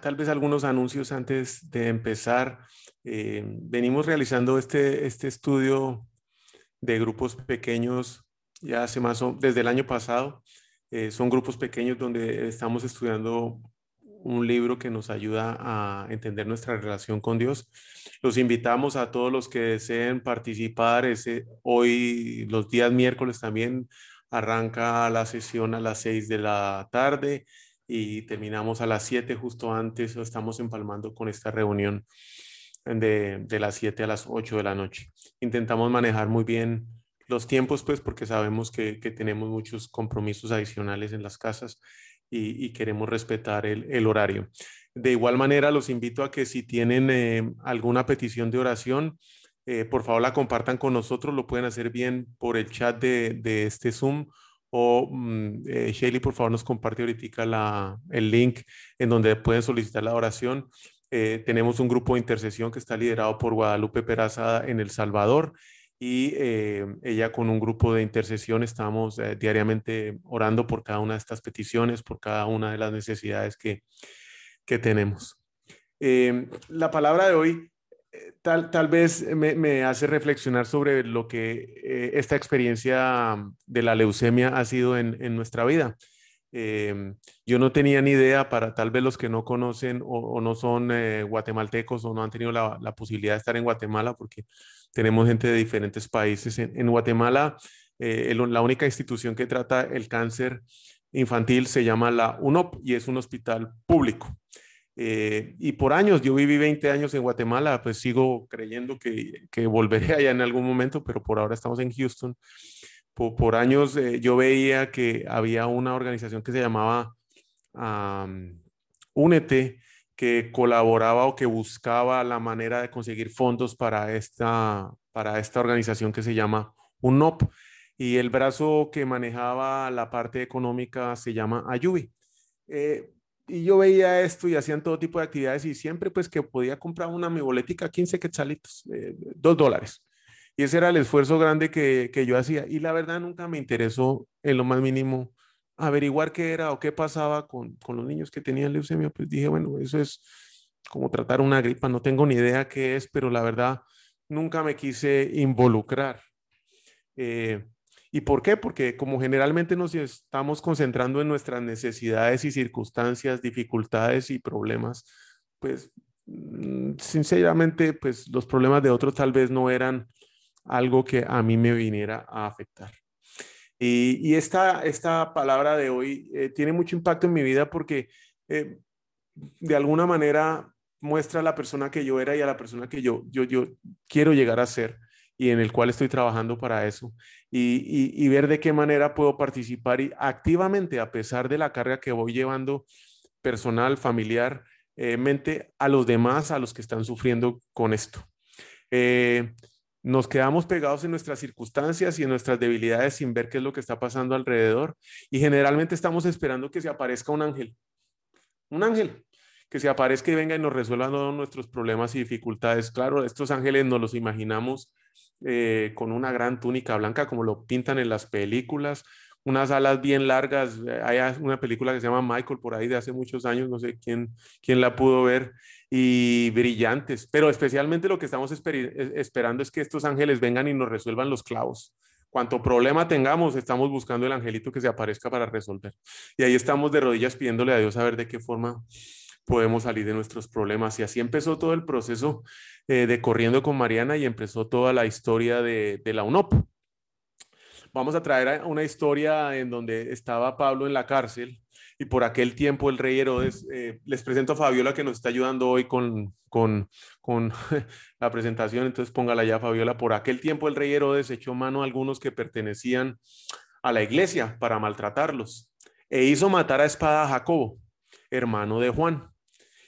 Tal vez algunos anuncios antes de empezar. Eh, venimos realizando este, este estudio de grupos pequeños ya hace más o desde el año pasado. Eh, son grupos pequeños donde estamos estudiando un libro que nos ayuda a entender nuestra relación con Dios. Los invitamos a todos los que deseen participar. Ese, hoy, los días miércoles también, arranca la sesión a las seis de la tarde y terminamos a las 7 justo antes, o estamos empalmando con esta reunión de, de las 7 a las 8 de la noche. Intentamos manejar muy bien los tiempos, pues porque sabemos que, que tenemos muchos compromisos adicionales en las casas y, y queremos respetar el, el, horario. De igual manera, los invito a que si tienen eh, alguna petición de oración, eh, por favor la compartan con nosotros, lo pueden hacer bien por el chat de, de este Zoom o mm, eh, por favor, nos comparte ahorita el link en donde pueden solicitar la oración. Eh, tenemos un grupo de intercesión que está liderado por Guadalupe Peraza en El Salvador y eh, ella con un grupo de intercesión estamos eh, diariamente orando por cada una de estas peticiones, por cada una de las necesidades que, que tenemos. la palabra de hoy tal, tal vez me, me, hace reflexionar sobre lo que eh, esta experiencia de la leucemia ha sido en, en nuestra vida. Eh, yo no tenía ni idea para tal vez los que no conocen o, no son eh, guatemaltecos o no han tenido la, la, posibilidad de estar en Guatemala, porque tenemos gente de diferentes países. En, en Guatemala, eh, la única institución que trata el cáncer infantil se llama la UNOP y es un hospital público. Eh, y por años, yo viví 20 años en Guatemala, pues sigo creyendo que, que volveré allá en algún momento, pero por ahora estamos en Houston. Por, por años eh, yo veía que había una organización que se llamaba um, Únete, que colaboraba o que buscaba la manera de conseguir fondos para esta, para esta organización que se llama UNOP. Y el brazo que manejaba la parte económica se llama Ayubi. Eh, y yo veía esto y hacían todo tipo de actividades y siempre pues que podía comprar una mi boletica 15 quetzalitos, eh, dos dólares. Y ese era el esfuerzo grande que, que, yo hacía. Y la verdad nunca me interesó en lo más mínimo averiguar qué era o qué pasaba con, con los niños que tenían leucemia. Pues dije, bueno, eso es como tratar una gripa, no tengo ni idea qué es, pero la verdad nunca me quise involucrar. Eh, ¿Y por qué? Porque como generalmente nos estamos concentrando en nuestras necesidades y circunstancias, dificultades y problemas, pues mm, sinceramente, pues los problemas de otros tal vez no eran algo que a mí me viniera a afectar. Y, esta, esta palabra de hoy eh, tiene mucho impacto en mi vida porque eh, de alguna manera muestra a la persona que yo era y a la persona que yo, yo, yo quiero llegar a ser y en el cual estoy trabajando para eso y, ver de qué manera puedo participar activamente, a pesar de la carga que voy llevando personal, familiar, eh, mente a los demás, a los que están sufriendo con esto. Eh, nos quedamos pegados en nuestras circunstancias y en nuestras debilidades sin ver qué es lo que está pasando alrededor y generalmente estamos esperando que se aparezca un ángel. Un ángel que se aparezca y venga y nos resuelva todos nuestros problemas y dificultades. Claro, estos ángeles nos los imaginamos eh, con una gran túnica blanca, como lo pintan en las películas, unas alas bien largas. Eh, hay una película que se llama Michael por ahí de hace muchos años, no sé quién, quién la pudo ver, y brillantes. Pero especialmente lo que estamos esperando es que estos ángeles vengan y nos resuelvan los clavos. Cuanto problema tengamos, estamos buscando el angelito que se aparezca para resolver. Y ahí estamos de rodillas pidiéndole a Dios a ver de qué forma podemos salir de nuestros problemas. Y así empezó todo el proceso eh, de Corriendo con Mariana y empezó toda la historia de, la UNOP. Vamos a traer una historia en donde estaba Pablo en la cárcel y por aquel tiempo el rey Herodes, eh, les presento a Fabiola que nos está ayudando hoy con, con, con la presentación, entonces póngala ya Fabiola, por aquel tiempo el rey Herodes echó mano a algunos que pertenecían a la iglesia para maltratarlos. e hizo matar a espada a Jacobo, hermano de Juan.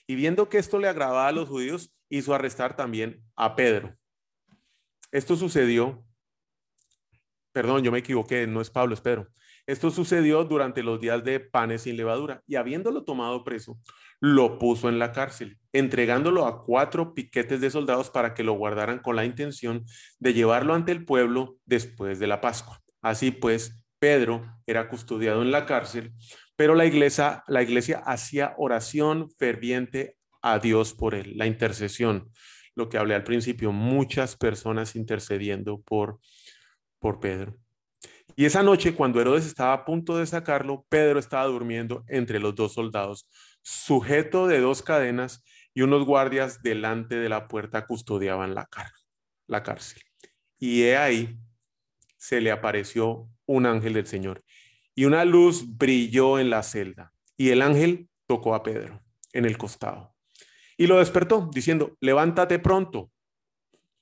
Y viendo que esto le agradaba a los judíos, hizo arrestar también a Pedro. Esto sucedió, perdón, yo me equivoqué, no es Pablo, es Pedro. Esto sucedió durante los días de panes sin levadura y habiéndolo tomado preso, lo puso en la cárcel, entregándolo a cuatro piquetes de soldados para que lo guardaran con la intención de llevarlo ante el pueblo después de la Pascua. Así pues, Pedro era custodiado en la cárcel, pero la iglesia, la iglesia hacía oración ferviente a Dios por él, la intercesión, lo que hablé al principio, muchas personas intercediendo por, por Pedro. Y esa noche, cuando Herodes estaba a punto de sacarlo, Pedro estaba durmiendo entre los dos soldados, sujeto de dos cadenas y unos guardias delante de la puerta custodiaban la, la cárcel. Y he ahí se le apareció un ángel del Señor y una luz brilló en la celda y el ángel tocó a Pedro en el costado y lo despertó diciendo, levántate pronto.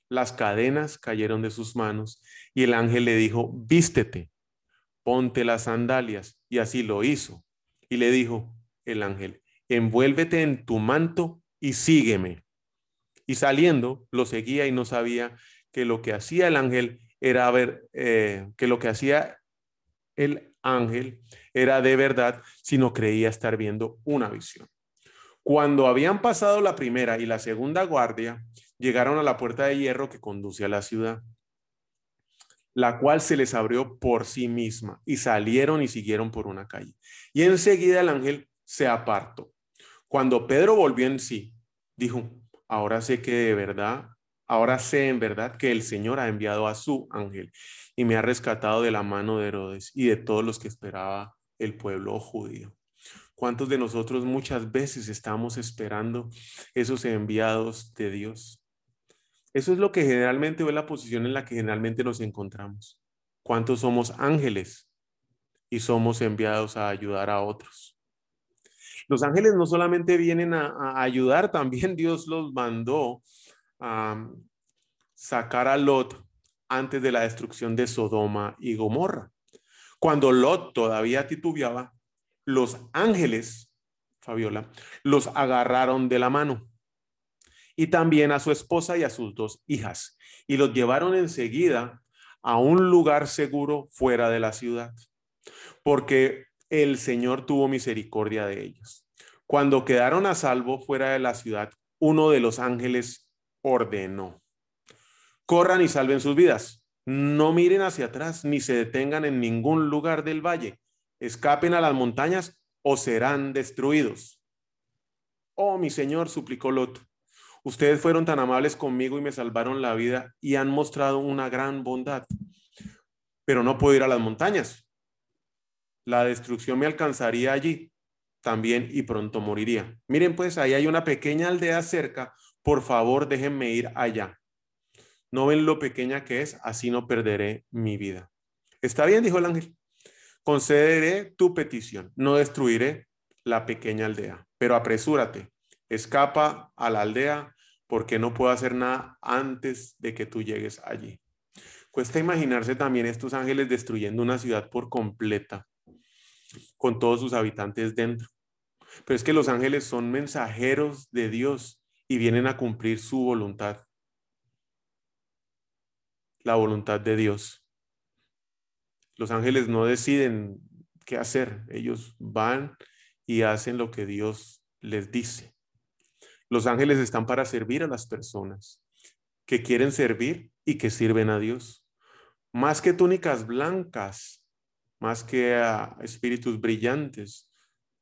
Las cadenas cayeron de sus manos y el ángel le dijo, vístete, ponte las sandalias. Y así lo hizo. Y le dijo el ángel, envuélvete en tu manto y sígueme. Y saliendo, lo seguía y no sabía que lo que hacía el ángel era ver, eh, que lo que hacía el ángel era de verdad, sino creía estar viendo una visión. Cuando habían pasado la primera y la segunda guardia, llegaron a la puerta de hierro que conduce a la ciudad, la cual se les abrió por sí misma y salieron y siguieron por una calle. Y enseguida el ángel se apartó. Cuando Pedro volvió en sí, dijo, ahora sé que de verdad, ahora sé en verdad que el Señor ha enviado a su ángel y me ha rescatado de la mano de Herodes y de todos los que esperaba el pueblo judío. ¿Cuántos de nosotros muchas veces estamos esperando esos enviados de Dios? Eso es lo que generalmente es la posición en la que generalmente nos encontramos. ¿Cuántos somos ángeles y somos enviados a ayudar a otros? Los ángeles no solamente vienen a, ayudar, también Dios los mandó a sacar a Lot antes de la destrucción de Sodoma y Gomorra. Cuando Lot todavía titubeaba, los ángeles, Fabiola, los agarraron de la mano y también a su esposa y a sus dos hijas, y los llevaron enseguida a un lugar seguro fuera de la ciudad, porque el Señor tuvo misericordia de ellos. Cuando quedaron a salvo fuera de la ciudad, uno de los ángeles ordenó, corran y salven sus vidas, no miren hacia atrás ni se detengan en ningún lugar del valle, escapen a las montañas o serán destruidos. Oh, mi Señor, suplicó Lot, Ustedes fueron tan amables conmigo y me salvaron la vida y han mostrado una gran bondad. Pero no puedo ir a las montañas. La destrucción me alcanzaría allí también y pronto moriría. Miren, pues ahí hay una pequeña aldea cerca. Por favor, déjenme ir allá. No ven lo pequeña que es, así no perderé mi vida. Está bien, dijo el ángel. Concederé tu petición. No destruiré la pequeña aldea, pero apresúrate escapa a la aldea porque no puedo hacer nada antes de que tú llegues allí. Cuesta imaginarse también estos ángeles destruyendo una ciudad por completa, con todos sus habitantes dentro. Pero es que los ángeles son mensajeros de Dios y vienen a cumplir su voluntad, la voluntad de Dios. Los ángeles no deciden qué hacer, ellos van y hacen lo que Dios les dice. Los ángeles están para servir a las personas que quieren servir y que sirven a Dios. Más que túnicas blancas, más que a espíritus brillantes,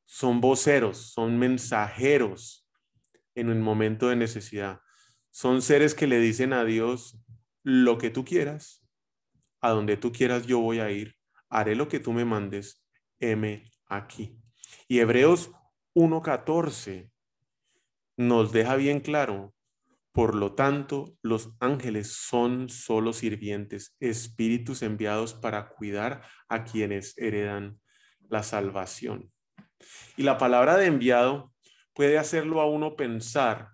son voceros, son mensajeros en un momento de necesidad. Son seres que le dicen a Dios lo que tú quieras, a donde tú quieras yo voy a ir, haré lo que tú me mandes, heme aquí. Y Hebreos 1.14 nos deja bien claro, por lo tanto, los ángeles son solo sirvientes, espíritus enviados para cuidar a quienes heredan la salvación. Y la palabra de enviado puede hacerlo a uno pensar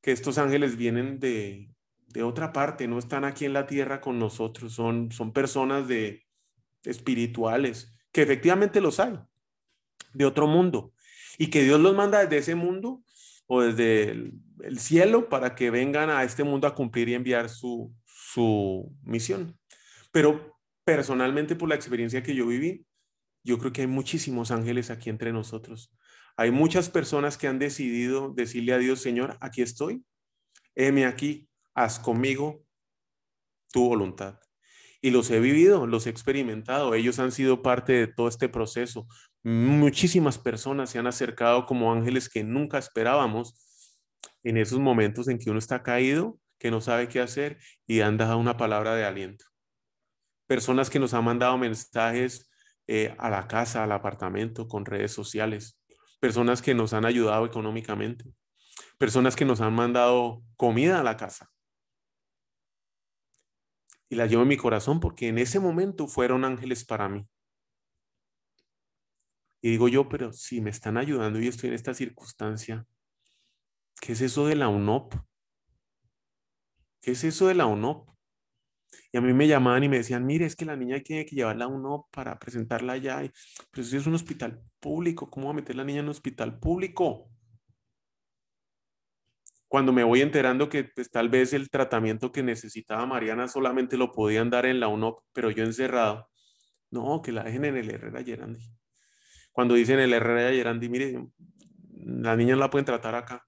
que estos ángeles vienen de, de otra parte, no están aquí en la tierra con nosotros, son, son personas de espirituales, que efectivamente los hay. de otro mundo y que Dios los manda desde ese mundo o desde el, cielo para que vengan a este mundo a cumplir y enviar su, su misión. Pero personalmente por la experiencia que yo viví, yo creo que hay muchísimos ángeles aquí entre nosotros. Hay muchas personas que han decidido decirle a Dios, Señor, aquí estoy, heme aquí, haz conmigo tu voluntad. Y los he vivido, los he experimentado. Ellos han sido parte de todo este proceso. Muchísimas personas se han acercado como ángeles que nunca esperábamos en esos momentos en que uno está caído, que no sabe qué hacer y han dado una palabra de aliento. Personas que nos han mandado mensajes eh, a la casa, al apartamento, con redes sociales. Personas que nos han ayudado económicamente. Personas que nos han mandado comida a la casa y la llevo en mi corazón porque en ese momento fueron ángeles para mí. Y digo yo, pero si me están ayudando y estoy en esta circunstancia, ¿qué es eso de la UNOP? ¿Qué es eso de la UNOP? Y a mí me llamaban y me decían, mire, es que la niña tiene que llevarla a UNOP para presentarla allá. Pero si es un hospital público, ¿cómo va a meter la niña en un hospital público? cuando me voy enterando que pues, tal vez el tratamiento que necesitaba Mariana solamente lo podían dar en la UNOP, pero yo encerrado, no, que la dejen en el Herrera Gerandi. Cuando dicen el Herrera Gerandi, mire, la niña la pueden tratar acá,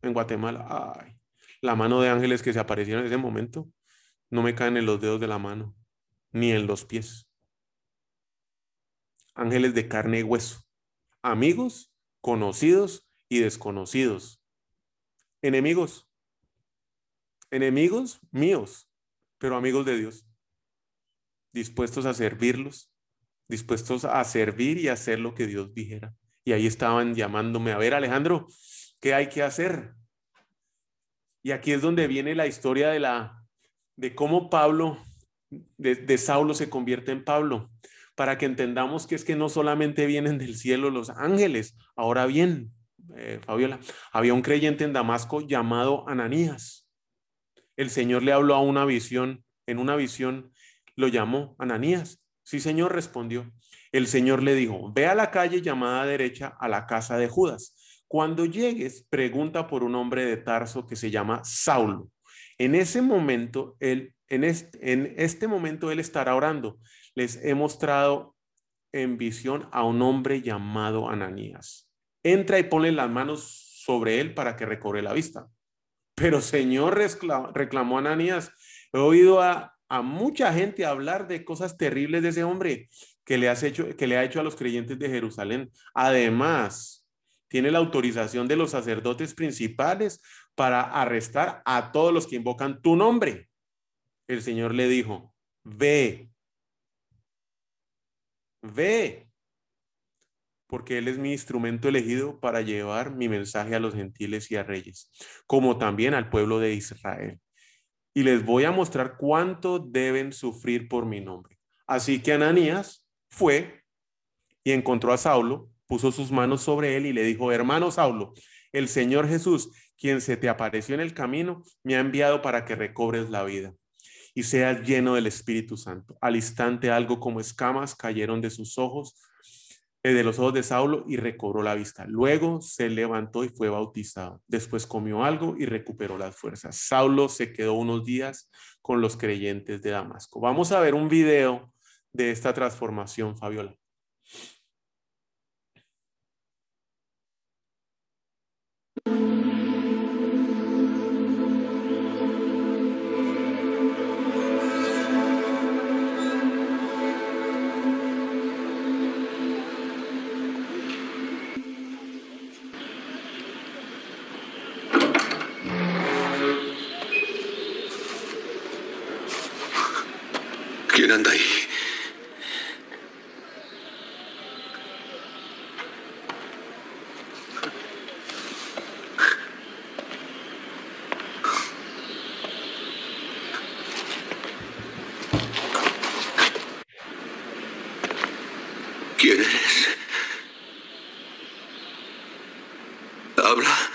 en Guatemala. Ay, la mano de ángeles que se aparecieron en ese momento no me caen en los dedos de la mano, ni en los pies. Ángeles de carne y hueso, amigos, conocidos y desconocidos enemigos, enemigos míos, pero amigos de Dios, dispuestos a servirlos, dispuestos a servir y hacer lo que Dios dijera. Y ahí estaban llamándome, a ver Alejandro, ¿qué hay que hacer? Y aquí es donde viene la historia de la de cómo Pablo de, de Saulo se convierte en Pablo, para que entendamos que es que no solamente vienen del cielo los ángeles, ahora bien, eh, Fabiola, había un creyente en Damasco llamado Ananías. El Señor le habló a una visión, en una visión lo llamó Ananías. Sí, Señor, respondió. El Señor le dijo, ve a la calle llamada derecha a la casa de Judas. Cuando llegues, pregunta por un hombre de Tarso que se llama Saulo. En ese momento, él, en este, en momento, él estará orando. Les he mostrado en visión a un hombre llamado Ananías entra y pone las manos sobre él para que recobre la vista. Pero Señor reclamó Ananías, he oído a, a, mucha gente hablar de cosas terribles de ese hombre que le, has hecho, que le ha hecho a los creyentes de Jerusalén. Además, tiene la autorización de los sacerdotes principales para arrestar a todos los que invocan tu nombre. El Señor le dijo, ve, ve, porque Él es mi instrumento elegido para llevar mi mensaje a los gentiles y a reyes, como también al pueblo de Israel. Y les voy a mostrar cuánto deben sufrir por mi nombre. Así que Ananías fue y encontró a Saulo, puso sus manos sobre él y le dijo, hermano Saulo, el Señor Jesús, quien se te apareció en el camino, me ha enviado para que recobres la vida y seas lleno del Espíritu Santo. Al instante algo como escamas cayeron de sus ojos de los ojos de Saulo y recobró la vista. Luego se levantó y fue bautizado. Después comió algo y recuperó las fuerzas. Saulo se quedó unos días con los creyentes de Damasco. Vamos a ver un video de esta transformación, Fabiola. Anda ahí? ¿Quién eres? Habla.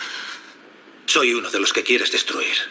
Soy uno de los que quieres destruir.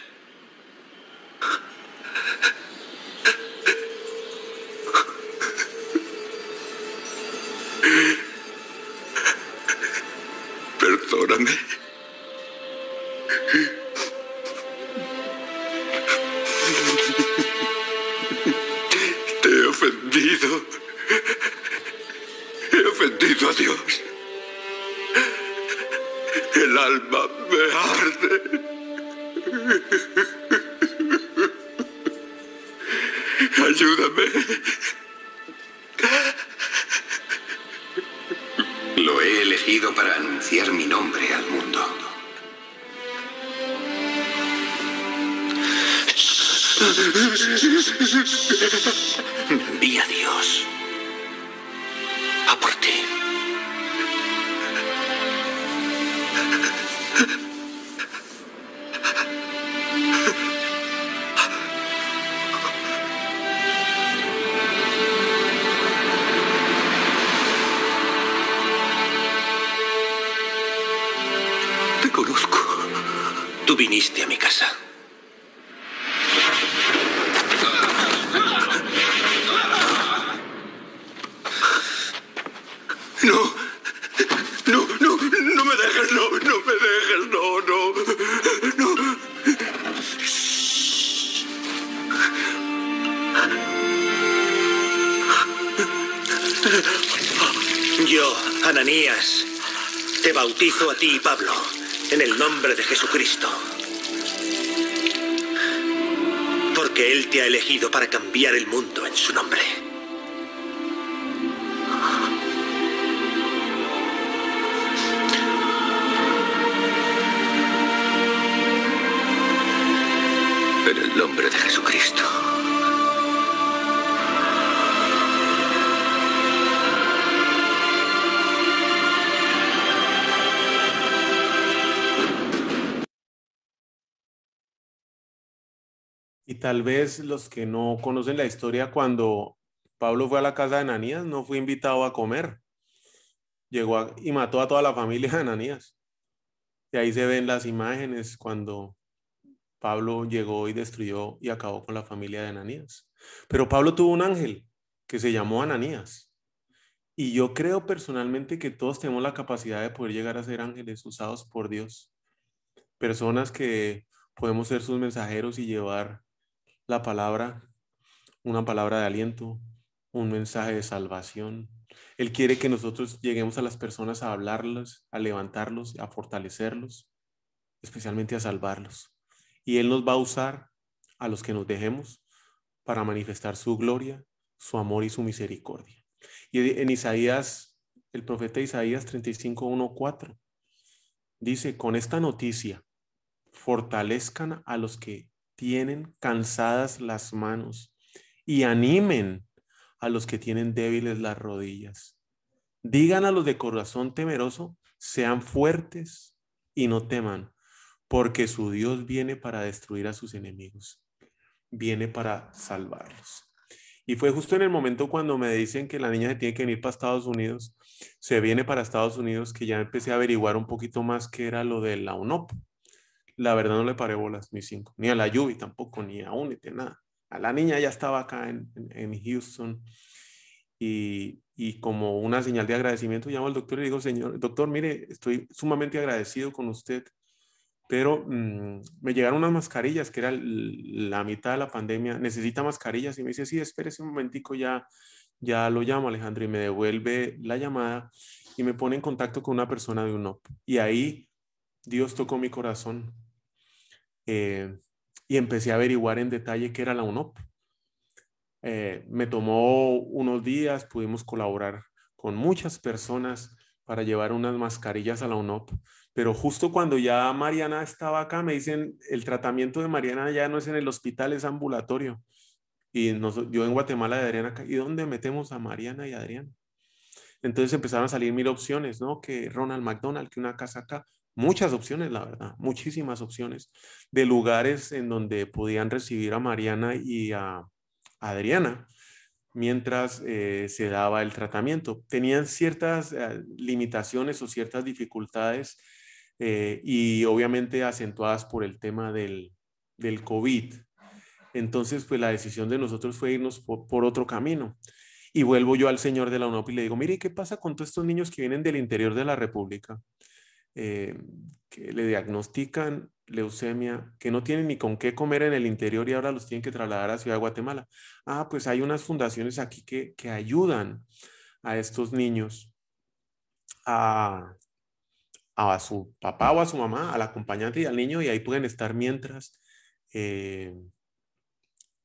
Jesucristo. Porque Él te ha elegido para cambiar el mundo en su nombre. En el nombre de Jesucristo. Tal vez los que no conocen la historia, cuando Pablo fue a la casa de Ananías, no fue invitado a comer. Llegó y mató a toda la familia de Ananías. Y ahí se ven las imágenes cuando Pablo llegó y destruyó y acabó con la familia de Ananías. Pero Pablo tuvo un ángel que se llamó Ananías. Y yo creo personalmente que todos tenemos la capacidad de poder llegar a ser ángeles usados por Dios. Personas que podemos ser sus mensajeros y llevar la palabra, una palabra de aliento, un mensaje de salvación. Él quiere que nosotros lleguemos a las personas a hablarlos, a levantarlos, a fortalecerlos, especialmente a salvarlos. Y Él nos va a usar a los que nos dejemos para manifestar su gloria, su amor y su misericordia. Y en Isaías, el profeta Isaías 35, 1, 4, dice, con esta noticia, fortalezcan a los que tienen cansadas las manos y animen a los que tienen débiles las rodillas. Digan a los de corazón temeroso, sean fuertes y no teman, porque su Dios viene para destruir a sus enemigos, viene para salvarlos. Y fue justo en el momento cuando me dicen que la niña se tiene que venir para Estados Unidos, se viene para Estados Unidos, que ya empecé a averiguar un poquito más qué era lo de la UNOP. La verdad no le paré bolas ni cinco, ni a la Yubi tampoco, ni a Únete, nada. A la niña ya estaba acá en, en, en Houston y, y, como una señal de agradecimiento llamo al doctor y le digo, señor, doctor, mire, estoy sumamente agradecido con usted, pero mmm, me llegaron unas mascarillas, que era la mitad de la pandemia, necesita mascarillas y me dice, sí, espérese un momentico, ya, ya lo llamo Alejandro y me devuelve la llamada y me pone en contacto con una persona de UNOP. Y ahí Dios tocó mi corazón eh, y empecé a averiguar en detalle qué era la UNOP. Eh, me tomó unos días, pudimos colaborar con muchas personas para llevar unas mascarillas a la UNOP, pero justo cuando ya Mariana estaba acá, me dicen, el tratamiento de Mariana ya no es en el hospital, es ambulatorio. Y nos, yo en Guatemala de Adriana, ¿y dónde metemos a Mariana y a Adriana? Entonces empezaron a salir mil opciones, ¿no? Que Ronald McDonald, que una casa acá, muchas opciones, la verdad, muchísimas opciones de lugares en donde podían recibir a Mariana y a, Adriana mientras eh, se daba el tratamiento. Tenían ciertas eh, limitaciones o ciertas dificultades eh, y obviamente acentuadas por el tema del, del, COVID. Entonces, pues la decisión de nosotros fue irnos por, por, otro camino. Y vuelvo yo al señor de la UNOP y le digo, mire, ¿qué pasa con todos estos niños que vienen del interior de la República? Que le diagnostican leucemia, que no tienen ni con qué comer en el interior y ahora los tienen que trasladar a Ciudad de Guatemala. Ah, pues hay unas fundaciones aquí que, que ayudan a estos niños a, a su papá o a su mamá, al acompañante y al niño, y ahí pueden estar mientras eh,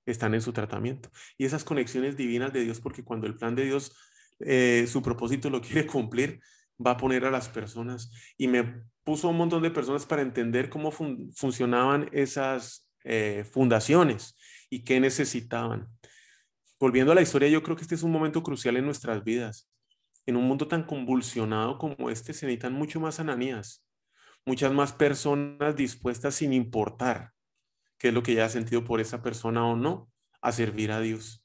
están en su tratamiento. Y esas conexiones divinas de Dios, porque cuando el plan de Dios, eh, su propósito lo quiere cumplir, va a poner a las personas. Y me puso un montón de personas para entender cómo funcionaban esas eh, fundaciones y qué necesitaban. Volviendo a la historia, yo creo que este es un momento crucial en nuestras vidas. En un mundo tan convulsionado como este, se necesitan mucho más ananías, muchas más personas dispuestas sin importar qué es lo que ya ha sentido por esa persona o no, a servir a Dios.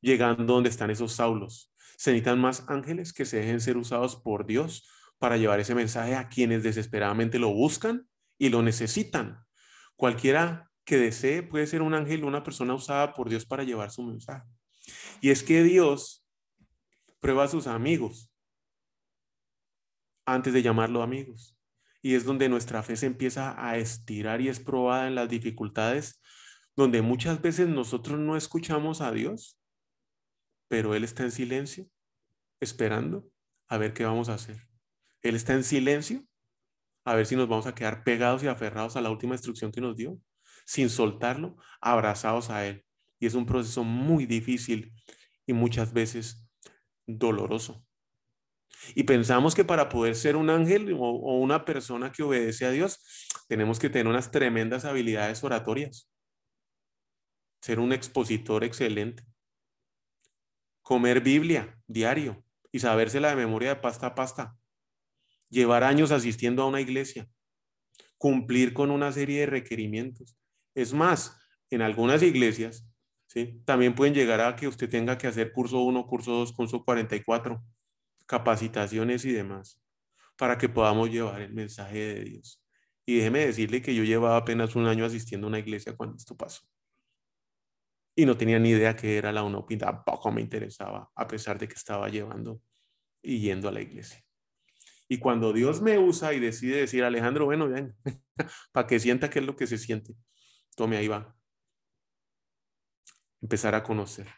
Llegando donde están esos saulos. Se necesitan más ángeles que se dejen ser usados por Dios para llevar ese mensaje a quienes desesperadamente lo buscan y lo necesitan. Cualquiera que desee puede ser un ángel o una persona usada por Dios para llevar su mensaje. Y es que Dios prueba a sus amigos antes de llamarlo amigos. Y es donde nuestra fe se empieza a estirar y es probada en las dificultades, donde muchas veces nosotros no escuchamos a Dios, pero Él está en silencio, esperando a ver qué vamos a hacer. Él está en silencio, a ver si nos vamos a quedar pegados y aferrados a la última instrucción que nos dio, sin soltarlo, abrazados a Él. Y es un proceso muy difícil y muchas veces doloroso. Y pensamos que para poder ser un ángel o, una persona que obedece a Dios, tenemos que tener unas tremendas habilidades oratorias. Ser un expositor excelente. Comer Biblia diario y sabérsela de memoria de pasta a pasta. Llevar años asistiendo a una iglesia. Cumplir con una serie de requerimientos. Es más, en algunas iglesias, ¿sí? también pueden llegar a que usted tenga que hacer curso 1, curso 2, curso 44 capacitaciones y demás, para que podamos llevar el mensaje de Dios. Y déjeme decirle que yo llevaba apenas un año asistiendo a una iglesia cuando esto pasó. Y no tenía ni idea qué era la UNOPI, tampoco me interesaba, a pesar de que estaba llevando y yendo a la iglesia. Y cuando Dios me usa y decide decir, Alejandro, bueno, ven, para que sienta qué es lo que se siente, tome ahí va. Empezar a conocer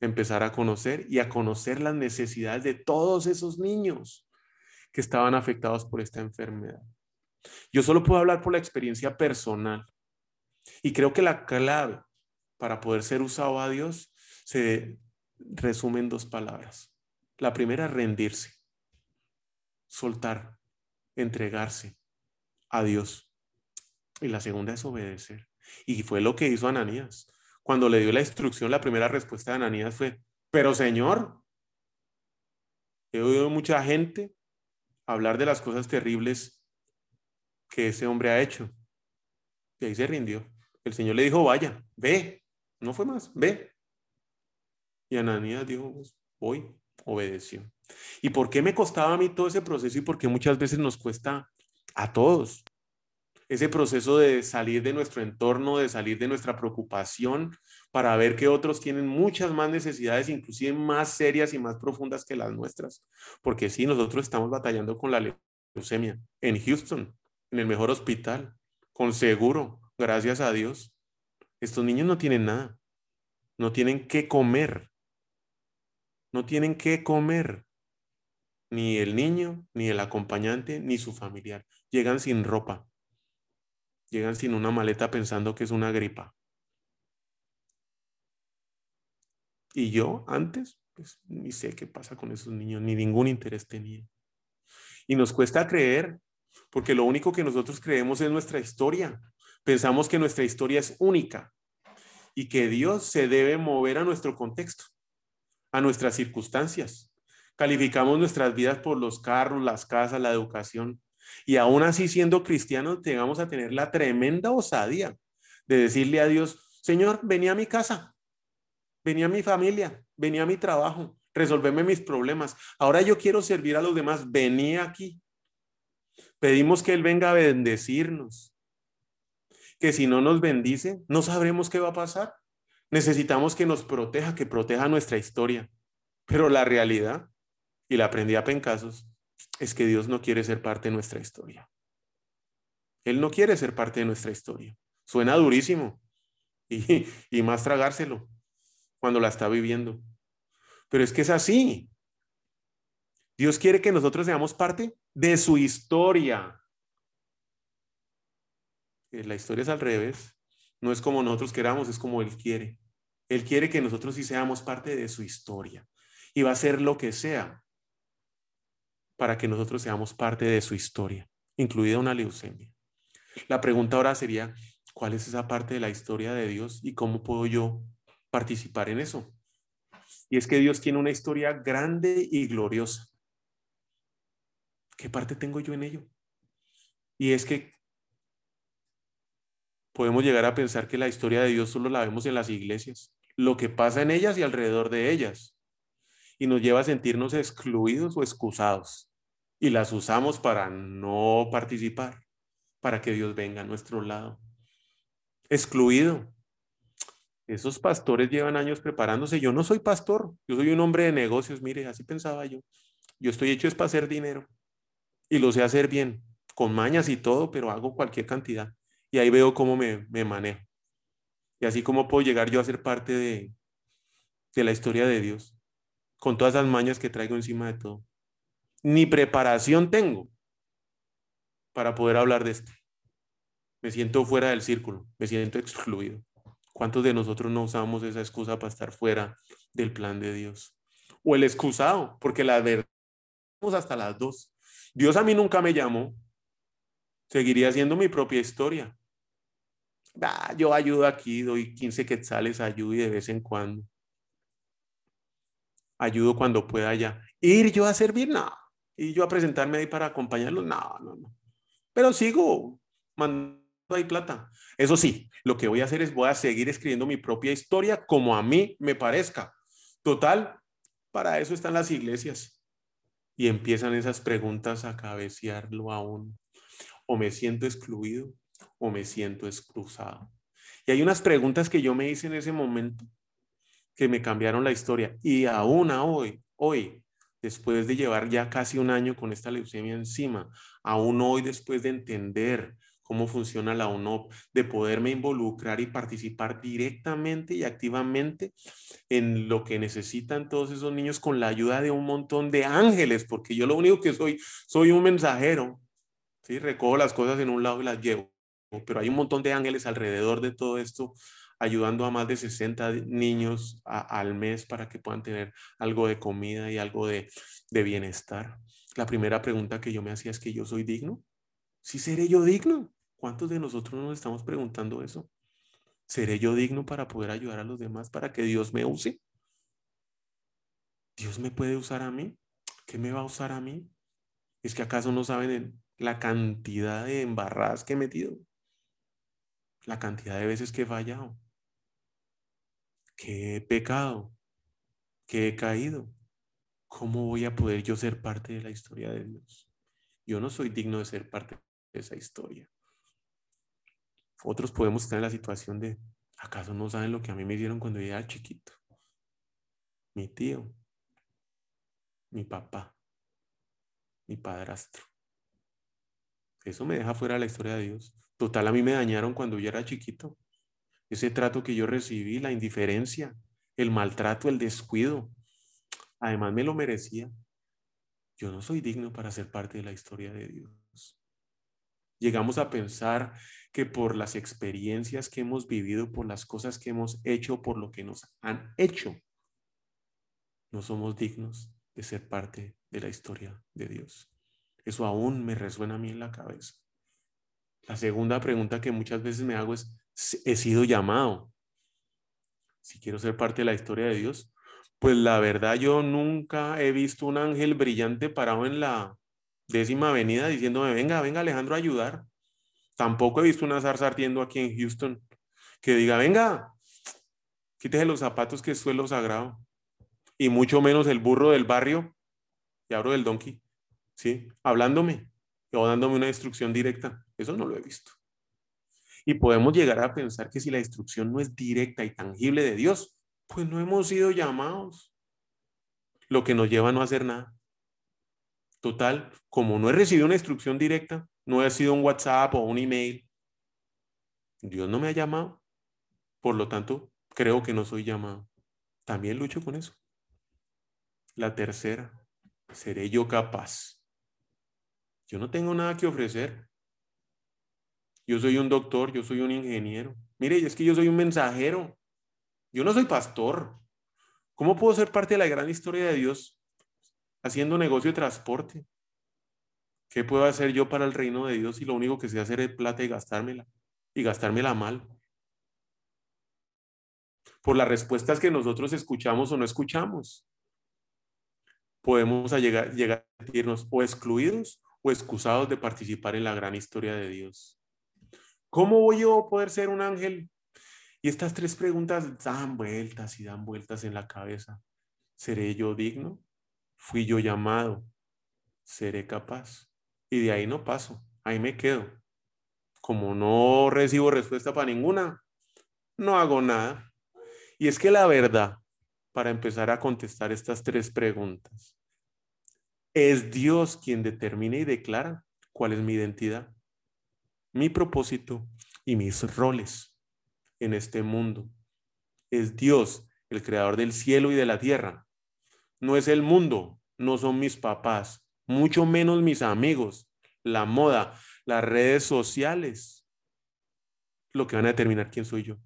empezar a conocer y a conocer las necesidades de todos esos niños que estaban afectados por esta enfermedad. Yo solo puedo hablar por la experiencia personal y creo que la clave para poder ser usado a Dios se resume en dos palabras. La primera, rendirse, soltar, entregarse a Dios. Y la segunda es obedecer. Y fue lo que hizo Ananías. Cuando le dio la instrucción, la primera respuesta de Ananías fue, pero Señor, he oído mucha gente hablar de las cosas terribles que ese hombre ha hecho. Y ahí se rindió. El Señor le dijo, vaya, ve. No fue más, ve. Y Ananías dijo, pues, voy, obedeció. ¿Y por qué me costaba a mí todo ese proceso y por qué muchas veces nos cuesta a todos? ese proceso de salir de nuestro entorno, de salir de nuestra preocupación, para ver que otros tienen muchas más necesidades, inclusive más serias y más profundas que las nuestras. Porque sí, nosotros estamos batallando con la leucemia en Houston, en el mejor hospital, con seguro, gracias a Dios. Estos niños no tienen nada, no tienen qué comer, no tienen qué comer. Ni el niño, ni el acompañante, ni su familiar. Llegan sin ropa Llegan sin una maleta pensando que es una gripa. Y yo antes, pues ni sé qué pasa con esos niños, ni ningún interés tenía. Y nos cuesta creer, porque lo único que nosotros creemos es nuestra historia. Pensamos que nuestra historia es única y que Dios se debe mover a nuestro contexto, a nuestras circunstancias. Calificamos nuestras vidas por los carros, las casas, la educación. Y aún así, siendo cristianos, llegamos a tener la tremenda osadía de decirle a Dios, Señor, venía a mi casa, venía a mi familia, venía a mi trabajo, resolverme mis problemas. Ahora yo quiero servir a los demás, venía aquí. Pedimos que Él venga a bendecirnos. Que si no nos bendice, no sabremos qué va a pasar. Necesitamos que nos proteja, que proteja nuestra historia. Pero la realidad, y la aprendí a pencasos, es que Dios no quiere ser parte de nuestra historia. Él no quiere ser parte de nuestra historia. Suena durísimo y, y más tragárselo cuando la está viviendo. Pero es que es así. Dios quiere que nosotros seamos parte de su historia. Eh, la historia es al revés. No es como nosotros queramos, es como Él quiere. Él quiere que nosotros sí seamos parte de su historia. Y va a hacer lo que sea para que nosotros seamos parte de su historia, incluida una leucemia. La pregunta ahora sería, ¿cuál es esa parte de la historia de Dios y cómo puedo yo participar en eso? Y es que Dios tiene una historia grande y gloriosa. ¿Qué parte tengo yo en ello? Y es que podemos llegar a pensar que la historia de Dios solo la vemos en las iglesias, lo que pasa en ellas y alrededor de ellas, y nos lleva a sentirnos excluidos o excusados y las usamos para no participar, para que Dios venga a nuestro lado. Excluido. Esos pastores llevan años preparándose. Yo no soy pastor, yo soy un hombre de negocios, mire, así pensaba yo. Yo estoy hecho es para hacer dinero y lo sé hacer bien, con mañas y todo, pero hago cualquier cantidad. Y ahí veo cómo me, me manejo. Y así como puedo llegar yo a ser parte de, de la historia de Dios, con todas esas mañas que traigo encima de todo ni preparación tengo para poder hablar de esto. Me siento fuera del círculo, me siento excluido. ¿Cuántos de nosotros no usamos esa excusa para estar fuera del plan de Dios? O el excusado, porque la verdad, hasta las dos. Dios a mí nunca me llamó. Seguiría haciendo mi propia historia. Yo ayudo aquí, doy 15 quetzales, ayudo y de vez en cuando. Ayudo cuando pueda ya. Ir yo a servir, no y yo a presentarme ahí para acompañarlos, no, no, no. Pero sigo mandando ahí plata. Eso sí, lo que voy a hacer es voy a seguir escribiendo mi propia historia como a mí me parezca. Total, para eso están las iglesias. Y empiezan esas preguntas a cabecearlo aún. O me siento excluido o me siento exclusado. Y hay unas preguntas que yo me hice en ese momento que me cambiaron la historia. Y aún a hoy, hoy, después de llevar ya casi un año con esta leucemia encima, aún hoy después de entender cómo funciona la UNOP, de poderme involucrar y participar directamente y activamente en lo que necesitan todos esos niños con la ayuda de un montón de ángeles, porque yo lo único que soy, soy un mensajero, ¿sí? recojo las cosas en un lado y las llevo, pero hay un montón de ángeles alrededor de todo esto ayudando a más de 60 niños al mes para que puedan tener algo de comida y algo de, de bienestar. La primera pregunta que yo me hacía es que yo soy digno. ¿Sí seré yo digno? ¿Cuántos de nosotros nos estamos preguntando eso? ¿Seré yo digno para poder ayudar a los demás, para que Dios me use? ¿Dios me puede usar a mí? ¿Qué me va a usar a mí? ¿Es que acaso no saben la cantidad de embarradas que he metido? La cantidad de veces que he fallado que he pecado, que he caído. ¿Cómo voy a poder yo ser parte de la historia de Dios? Yo no soy digno de ser parte de esa historia. Otros podemos estar en la situación de, ¿acaso no saben lo que a mí me dieron cuando yo era chiquito? Mi tío, mi papá, mi padrastro. Eso me deja fuera de la historia de Dios. Total, a mí me dañaron cuando yo era chiquito ese trato que yo recibí, la indiferencia, el maltrato, el descuido. Además me lo merecía. Yo no soy digno para ser parte de la historia de Dios. Llegamos a pensar que por las experiencias que hemos vivido, por las cosas que hemos hecho, por lo que nos han hecho, no somos dignos de ser parte de la historia de Dios. Eso aún me resuena a mí en la cabeza. La segunda pregunta que muchas veces me hago es, he sido llamado. Si quiero ser parte de la historia de Dios, pues la verdad yo nunca he visto un ángel brillante parado en la décima avenida diciéndome, venga, venga Alejandro a ayudar. Tampoco he visto una zarza ardiendo aquí en Houston que diga, venga, quítese los zapatos que es suelo sagrado. Y mucho menos el burro del barrio, y abro del donkey, ¿sí? Hablándome o dándome una instrucción directa. Eso no lo he visto. Y podemos llegar a pensar que si la instrucción no es directa y tangible de Dios, pues no hemos sido llamados. Lo que nos lleva a no hacer nada. Total, como no he recibido una instrucción directa, no ha sido un WhatsApp o un email. Dios no me ha llamado. Por lo tanto, creo que no soy llamado. También lucho con eso. La tercera, seré yo capaz. Yo no tengo nada que ofrecer. Yo soy un doctor, yo soy un ingeniero. Mire, es que yo soy un mensajero. Yo no soy pastor. ¿Cómo puedo ser parte de la gran historia de Dios haciendo negocio de transporte? ¿Qué puedo hacer yo para el reino de Dios si lo único que sé hacer es plata y gastármela? Y gastármela mal. Por las respuestas que nosotros escuchamos o no escuchamos, podemos llegar, llegar a sentirnos o excluidos o excusados de participar en la gran historia de Dios. ¿Cómo voy yo a poder ser un ángel? Y estas tres preguntas dan vueltas y dan vueltas en la cabeza. ¿Seré yo digno? ¿Fui yo llamado? ¿Seré capaz? y de ahí no paso, ahí me quedo. Como no recibo respuesta para ninguna, no hago nada. Y es que la verdad, para empezar a contestar estas tres preguntas, es Dios quien determina y declara cuál es mi identidad, mi propósito y mis roles en este mundo. Es Dios el creador del cielo y de la tierra. No es el mundo, no son mis papás, mucho menos mis amigos, la moda, las redes sociales, lo que van a determinar quién soy yo,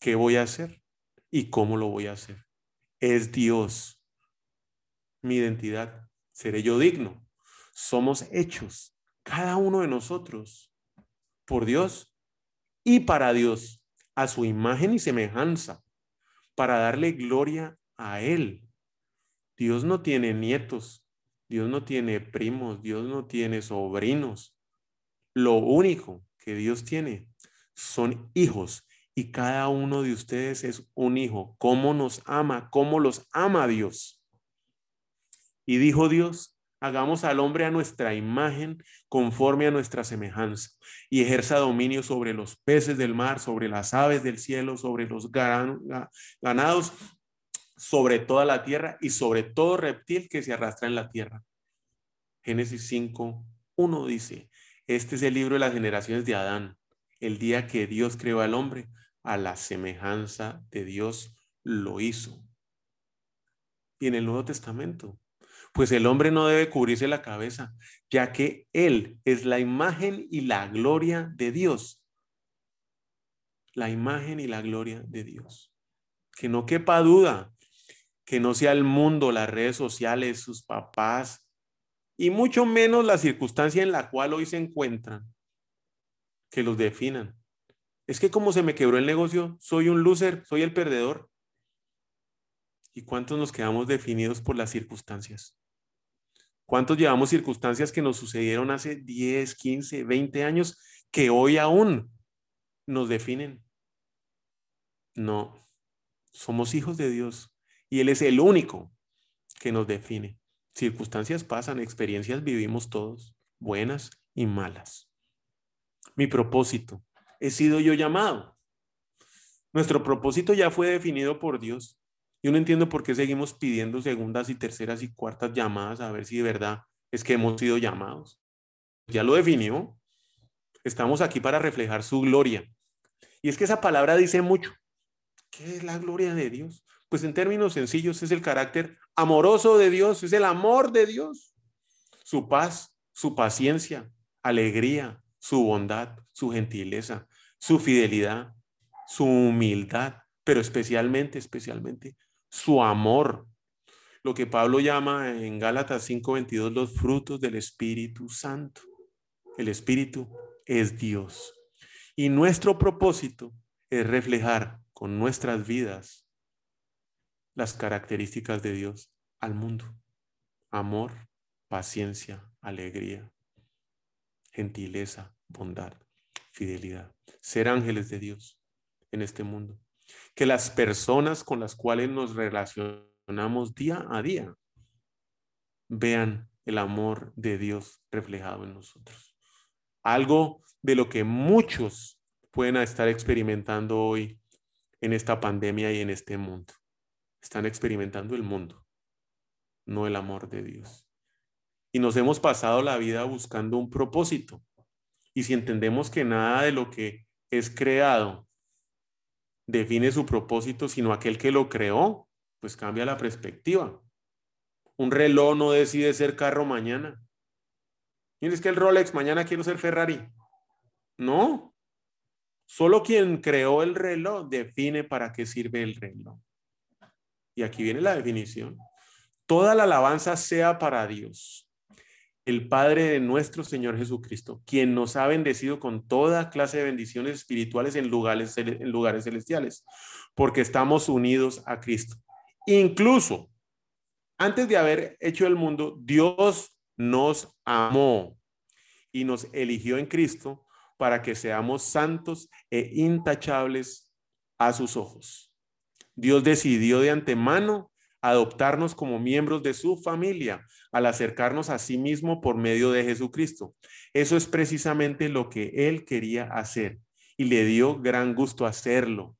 qué voy a hacer y cómo lo voy a hacer. Es Dios, mi identidad. ¿Seré yo digno? Somos hechos, cada uno de nosotros, por Dios y para Dios, a su imagen y semejanza, para darle gloria a Él. Dios no tiene nietos, Dios no tiene primos, Dios no tiene sobrinos. Lo único que Dios tiene son hijos y cada uno de ustedes es un hijo. ¿Cómo nos ama? ¿Cómo los ama Dios? Y dijo Dios, hagamos al hombre a nuestra imagen, conforme a nuestra semejanza, y ejerza dominio sobre los peces del mar, sobre las aves del cielo, sobre los ganados sobre toda la tierra y sobre todo reptil que se arrastra en la tierra. Génesis 5, 1 dice, este es el libro de las generaciones de Adán, el día que Dios creó al hombre, a la semejanza de Dios lo hizo. Y en el Nuevo Testamento, pues el hombre no debe cubrirse la cabeza, ya que Él es la imagen y la gloria de Dios. La imagen y la gloria de Dios. Que no quepa duda que no sea el mundo, las redes sociales, sus papás, y mucho menos la circunstancia en la cual hoy se encuentran, que los definan. Es que como se me quebró el negocio, soy un loser, soy el perdedor. ¿Y cuántos nos quedamos definidos por las circunstancias? ¿Cuántos llevamos circunstancias que nos sucedieron hace 10, 15, 20 años que hoy aún nos definen? No, somos hijos de Dios y Él es el único que nos define. Circunstancias pasan, experiencias vivimos todos, buenas y malas. Mi propósito, he sido yo llamado. Nuestro propósito ya fue definido por Dios. Yo no entiendo por qué seguimos pidiendo segundas y terceras y cuartas llamadas a ver si de verdad es que hemos sido llamados. Ya lo definió. Estamos aquí para reflejar su gloria. Y es que esa palabra dice mucho. ¿Qué es la gloria de Dios? Pues en términos sencillos es el carácter amoroso de Dios, es el amor de Dios. Su paz, su paciencia, alegría, su bondad, su gentileza, su fidelidad, su humildad, pero especialmente, especialmente su amor. Lo que Pablo llama en Gálatas 5:22 los frutos del Espíritu Santo. El Espíritu es Dios. Y nuestro propósito es reflejar con nuestras vidas las características de Dios al mundo. Amor, paciencia, alegría, gentileza, bondad, fidelidad. Ser ángeles de Dios en este mundo. Que las personas con las cuales nos relacionamos día a día vean el amor de Dios reflejado en nosotros. Algo de lo que muchos pueden estar experimentando hoy en esta pandemia y en este mundo están experimentando el mundo, no el amor de Dios. Y nos hemos pasado la vida buscando un propósito. Y si entendemos que nada de lo que es creado define su propósito, sino aquel que lo creó, pues cambia la perspectiva. Un reloj no decide ser carro mañana. Mire, es que el Rolex, mañana quiero ser Ferrari. No. Solo quien creó el reloj define para qué sirve el reloj. Y aquí viene la definición. Toda la alabanza sea para Dios, el Padre de nuestro Señor Jesucristo, quien nos ha bendecido con toda clase de bendiciones espirituales en lugares, en lugares celestiales, porque estamos unidos a Cristo. Incluso antes de haber hecho el mundo, Dios nos amó y nos eligió en Cristo para que seamos santos e intachables a sus ojos. Dios decidió de antemano adoptarnos como miembros de su familia al acercarnos a sí mismo por medio de Jesucristo. Eso es precisamente lo que Él quería hacer y le dio gran gusto hacerlo.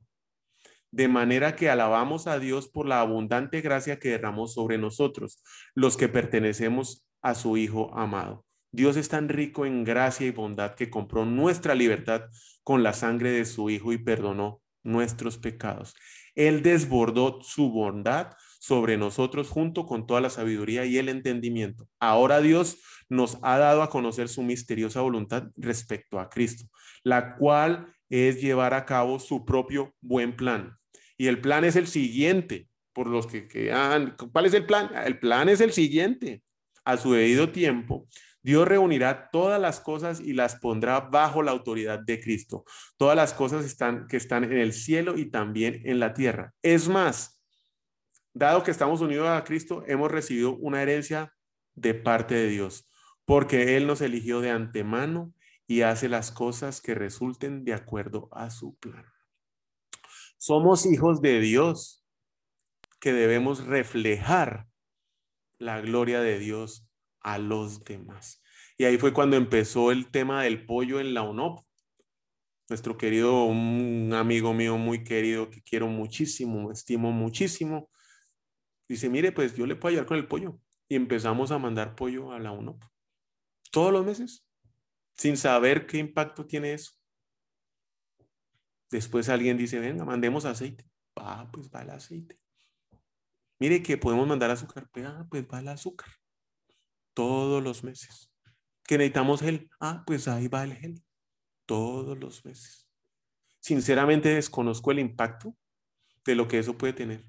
De manera que alabamos a Dios por la abundante gracia que derramó sobre nosotros, los que pertenecemos a su Hijo amado. Dios es tan rico en gracia y bondad que compró nuestra libertad con la sangre de su Hijo y perdonó nuestros pecados. Él desbordó su bondad sobre nosotros junto con toda la sabiduría y el entendimiento. Ahora Dios nos ha dado a conocer su misteriosa voluntad respecto a Cristo, la cual es llevar a cabo su propio buen plan. Y el plan es el siguiente, por los que quedan, ¿cuál es el plan? El plan es el siguiente. A su debido tiempo, Dios reunirá todas las cosas y las pondrá bajo la autoridad de Cristo. Todas las cosas están, que están en el cielo y también en la tierra. Es más, dado que estamos unidos a Cristo, hemos recibido una herencia de parte de Dios, porque Él nos eligió de antemano y hace las cosas que resulten de acuerdo a su plan. Somos hijos de Dios que debemos reflejar la gloria de Dios a los demás. Y ahí fue cuando empezó el tema del pollo en la UNOP. Nuestro querido, un amigo mío muy querido que quiero muchísimo, estimo muchísimo, dice, mire, pues yo le puedo ayudar con el pollo. Y empezamos a mandar pollo a la UNOP. Todos los meses, sin saber qué impacto tiene eso. Después alguien dice, venga, mandemos aceite. Ah, pues va el aceite. Mire que podemos mandar azúcar. Ah, pues va el azúcar todos los meses. Que necesitamos gel. Ah, pues ahí va el gel. Todos los meses. Sinceramente desconozco el impacto de lo que eso puede tener.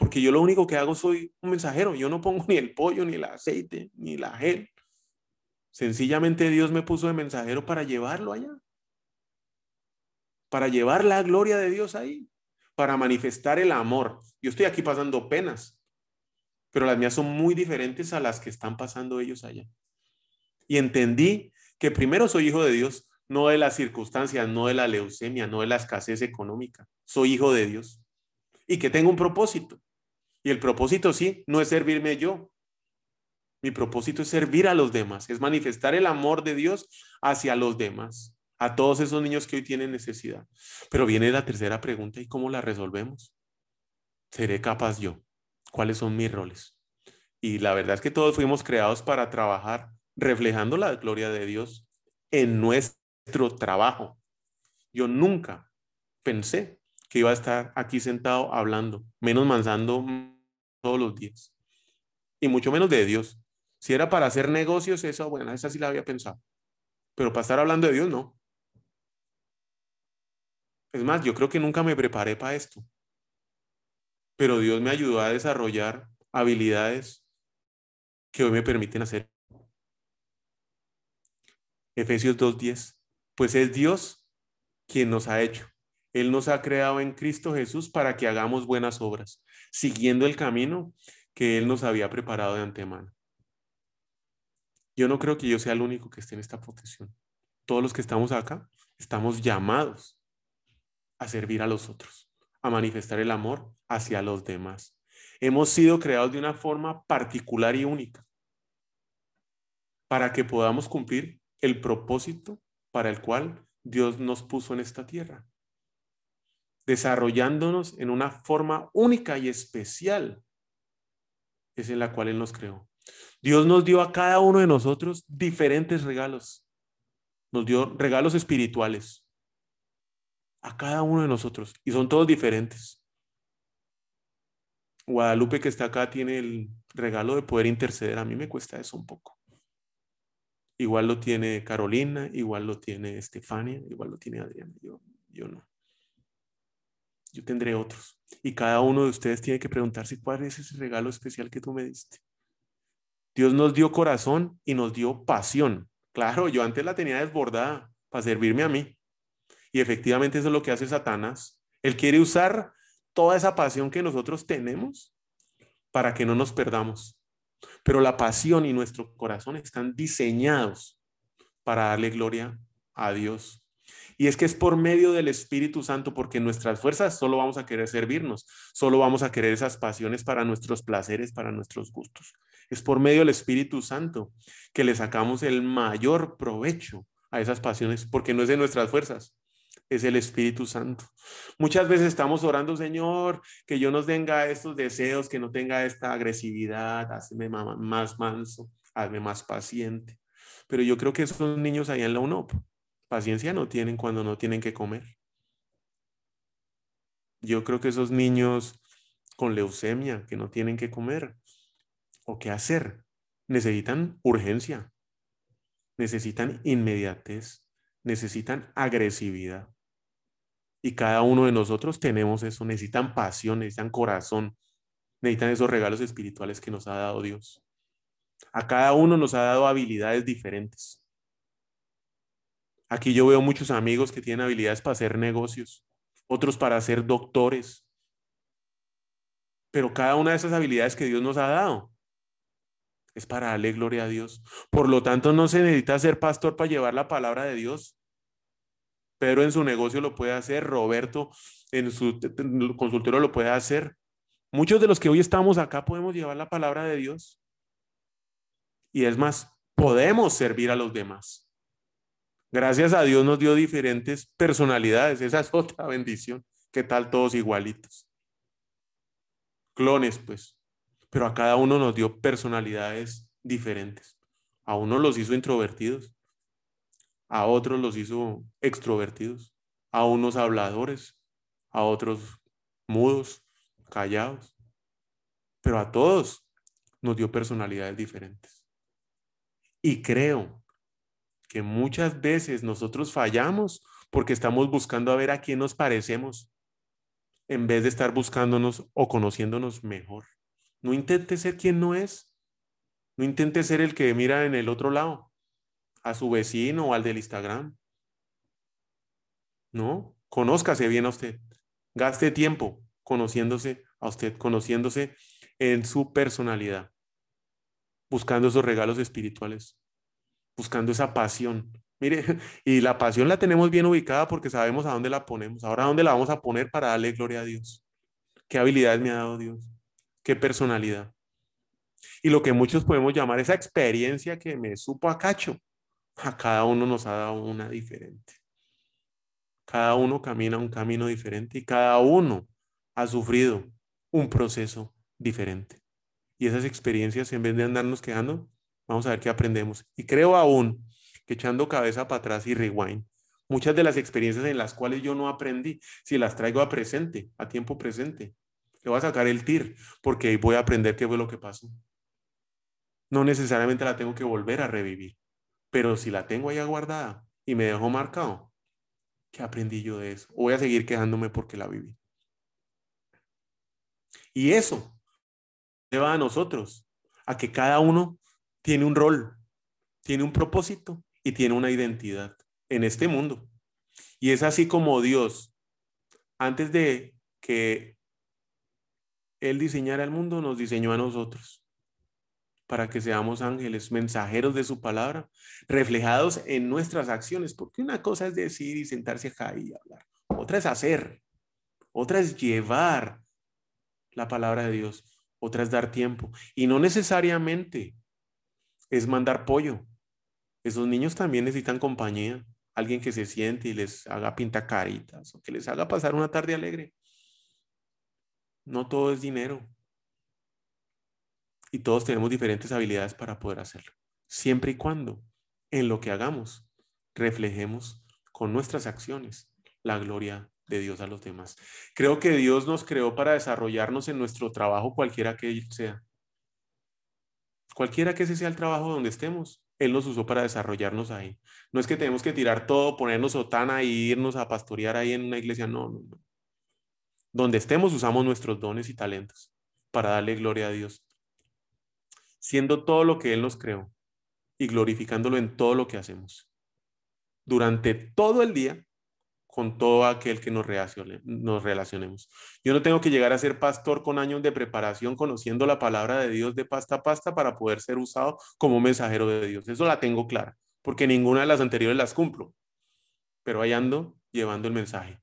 Porque yo lo único que hago soy un mensajero. Yo no pongo ni el pollo, ni el aceite, ni la gel. Sencillamente Dios me puso de mensajero para llevarlo allá. Para llevar la gloria de Dios ahí. Para manifestar el amor. Yo estoy aquí pasando penas pero las mías son muy diferentes a las que están pasando ellos allá. Y entendí que primero soy hijo de Dios, no de las circunstancias, no de la leucemia, no de la escasez económica. Soy hijo de Dios y que tengo un propósito. Y el propósito sí, no es servirme yo. Mi propósito es servir a los demás, es manifestar el amor de Dios hacia los demás, a todos esos niños que hoy tienen necesidad. Pero viene la tercera pregunta, ¿y cómo la resolvemos? ¿Seré capaz yo? cuáles son mis roles. Y la verdad es que todos fuimos creados para trabajar reflejando la gloria de Dios en nuestro trabajo. Yo nunca pensé que iba a estar aquí sentado hablando, menos manzando todos los días. Y mucho menos de Dios. Si era para hacer negocios, eso, bueno, esa sí la había pensado. Pero para estar hablando de Dios, no. Es más, yo creo que nunca me preparé para esto pero Dios me ayudó a desarrollar habilidades que hoy me permiten hacer. Efesios 2.10. Pues es Dios quien nos ha hecho. Él nos ha creado en Cristo Jesús para que hagamos buenas obras, siguiendo el camino que Él nos había preparado de antemano. Yo no creo que yo sea el único que esté en esta profesión. Todos los que estamos acá estamos llamados a servir a los otros a manifestar el amor hacia los demás. Hemos sido creados de una forma particular y única para que podamos cumplir el propósito para el cual Dios nos puso en esta tierra, desarrollándonos en una forma única y especial, es en la cual Él nos creó. Dios nos dio a cada uno de nosotros diferentes regalos nos dio regalos espirituales a cada uno de nosotros y son todos diferentes. Guadalupe que está acá tiene el regalo de poder interceder. A mí me cuesta eso un poco. Igual lo tiene Carolina, igual lo tiene Estefania, igual lo tiene Adriana. Yo, yo no. Yo tendré otros. Y cada uno de ustedes tiene que preguntarse cuál es ese regalo especial que tú me diste. Dios nos dio corazón y nos dio pasión. Claro, yo antes la tenía desbordada para servirme a mí. Y efectivamente eso es lo que hace Satanás. Él quiere usar toda esa pasión que nosotros tenemos para que no nos perdamos. Pero la pasión y nuestro corazón están diseñados para darle gloria a Dios. Y es que es por medio del Espíritu Santo, porque nuestras fuerzas solo vamos a querer servirnos, solo vamos a querer esas pasiones para nuestros placeres, para nuestros gustos. Es por medio del Espíritu Santo que le sacamos el mayor provecho a esas pasiones, porque no es de nuestras fuerzas, es el Espíritu Santo. Muchas veces estamos orando, Señor, que yo no tenga estos deseos, que no tenga esta agresividad, hazme más manso, hazme más paciente. Pero yo creo que esos niños allá en la UNOP, paciencia no tienen cuando no tienen que comer. Yo creo que esos niños con leucemia que no tienen que comer o qué hacer, necesitan urgencia, necesitan inmediatez, necesitan agresividad. Y cada uno de nosotros tenemos eso, necesitan pasión, necesitan corazón, necesitan esos regalos espirituales que nos ha dado Dios. A cada uno nos ha dado habilidades diferentes. Aquí yo veo muchos amigos que tienen habilidades para hacer negocios, otros para ser doctores. Pero cada una de esas habilidades que Dios nos ha dado es para darle gloria a Dios. Por lo tanto, no se necesita ser pastor para llevar la palabra de Dios. Pedro en su negocio lo puede hacer, Roberto en su consultorio lo puede hacer. Muchos de los que hoy estamos acá podemos llevar la palabra de Dios. Y es más, podemos servir a los demás. Gracias a Dios nos dio diferentes personalidades. Esa es otra bendición. ¿Qué tal todos igualitos? Clones, pues pero a cada uno nos dio personalidades diferentes. A unos los hizo introvertidos, a otros los hizo extrovertidos, a unos habladores, a otros mudos, callados, pero a todos nos dio personalidades diferentes. Y creo que muchas veces nosotros fallamos porque estamos buscando a ver a quién nos parecemos en vez de estar buscándonos o conociéndonos mejor. No intente ser quien no es. No intente ser el que mira en el otro lado, a su vecino o al del Instagram. No, conózcase bien a usted. Gaste tiempo conociéndose a usted, conociéndose en su personalidad, buscando esos regalos espirituales, buscando esa pasión. Mire, y la pasión la tenemos bien ubicada porque sabemos a dónde la ponemos. Ahora, ¿a dónde la vamos a poner para darle gloria a Dios? ¿Qué habilidades me ha dado Dios? qué personalidad. Y lo que muchos podemos llamar esa experiencia que me supo a cacho, a cada uno nos ha dado una diferente. Cada uno camina un camino diferente y cada uno ha sufrido un proceso diferente. Y esas experiencias, en vez de andarnos quejando, vamos a ver qué aprendemos. Y creo aún que echando cabeza para atrás y rewind, muchas de las experiencias en las cuales yo no aprendí, si las traigo a presente, a tiempo presente, le voy a sacar el tir porque ahí voy a aprender qué fue lo que pasó. No necesariamente la tengo que volver a revivir, pero si la tengo ahí guardada y me dejó marcado, ¿qué aprendí yo de eso? O voy a seguir quejándome porque la viví. Y eso lleva a nosotros a que cada uno tiene un rol, tiene un propósito y tiene una identidad en este mundo. Y es así como Dios, antes de que él diseñara el mundo, nos diseñó a nosotros para que seamos ángeles, mensajeros de su palabra, reflejados en nuestras acciones, porque una cosa es decir y sentarse acá y hablar, otra es hacer, otra es llevar la palabra de Dios, otra es dar tiempo, y no necesariamente es mandar pollo. Esos niños también necesitan compañía, alguien que se siente y les haga pintacaritas o que les haga pasar una tarde alegre. No todo es dinero. Y todos tenemos diferentes habilidades para poder hacerlo. Siempre y cuando en lo que hagamos reflejemos con nuestras acciones la gloria de Dios a los demás. Creo que Dios nos creó para desarrollarnos en nuestro trabajo, cualquiera que sea. Cualquiera que ese sea el trabajo donde estemos, Él nos usó para desarrollarnos ahí. No es que tenemos que tirar todo, ponernos sotana e irnos a pastorear ahí en una iglesia, no, no, no. Donde estemos usamos nuestros dones y talentos para darle gloria a Dios, siendo todo lo que Él nos creó y glorificándolo en todo lo que hacemos. Durante todo el día, con todo aquel que nos, nos relacionemos. Yo no tengo que llegar a ser pastor con años de preparación, conociendo la palabra de Dios de pasta a pasta para poder ser usado como mensajero de Dios. Eso la tengo clara, porque ninguna de las anteriores las cumplo. Pero ahí ando llevando el mensaje.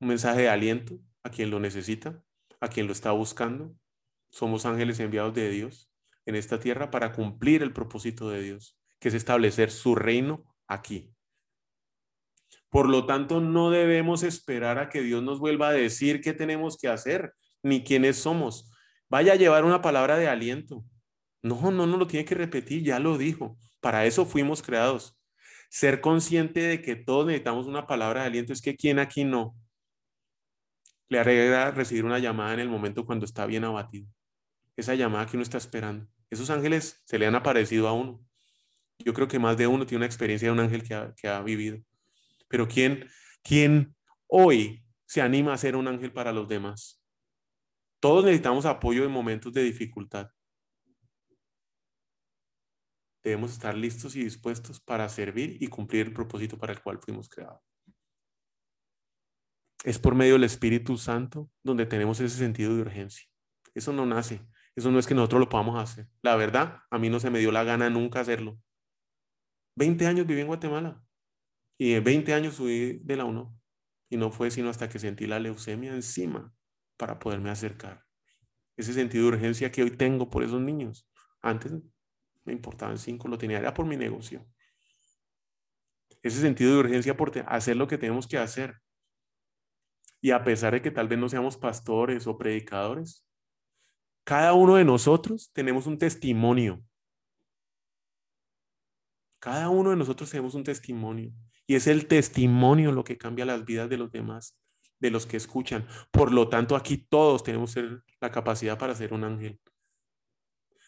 Un mensaje de aliento a quien lo necesita, a quien lo está buscando. Somos ángeles enviados de Dios en esta tierra para cumplir el propósito de Dios, que es establecer su reino aquí. Por lo tanto, no debemos esperar a que Dios nos vuelva a decir qué tenemos que hacer, ni quiénes somos. Vaya a llevar una palabra de aliento. No, no, no lo tiene que repetir, ya lo dijo. Para eso fuimos creados. Ser consciente de que todos necesitamos una palabra de aliento es que quién aquí no le alegra recibir una llamada en el momento cuando está bien abatido. Esa llamada que uno está esperando. Esos ángeles se le han aparecido a uno. Yo creo que más de uno tiene una experiencia de un ángel que ha vivido. Pero ¿quién, ¿quién hoy se anima a ser un ángel para los demás? Todos necesitamos apoyo en momentos de dificultad. Debemos estar listos y dispuestos para servir y cumplir el propósito para el cual fuimos creados. Es por medio del Espíritu Santo donde tenemos ese sentido de urgencia. Eso no nace. Eso no es que nosotros lo podamos hacer. La verdad, a mí no se me dio la gana nunca hacerlo. 20 años viví en Guatemala y en 20 años subí de la UNO. Y no fue sino hasta que sentí la leucemia encima para poderme acercar. Ese sentido de urgencia que hoy tengo por esos niños. Antes me importaban cinco, lo tenía, era por mi negocio. Ese sentido de urgencia por hacer lo que tenemos que hacer. Y a pesar de que tal vez no seamos pastores o predicadores, cada uno de nosotros tenemos un testimonio. Cada uno de nosotros tenemos un testimonio. Y es el testimonio lo que cambia las vidas de los demás, de los que escuchan. Por lo tanto, aquí todos tenemos la capacidad para ser un ángel.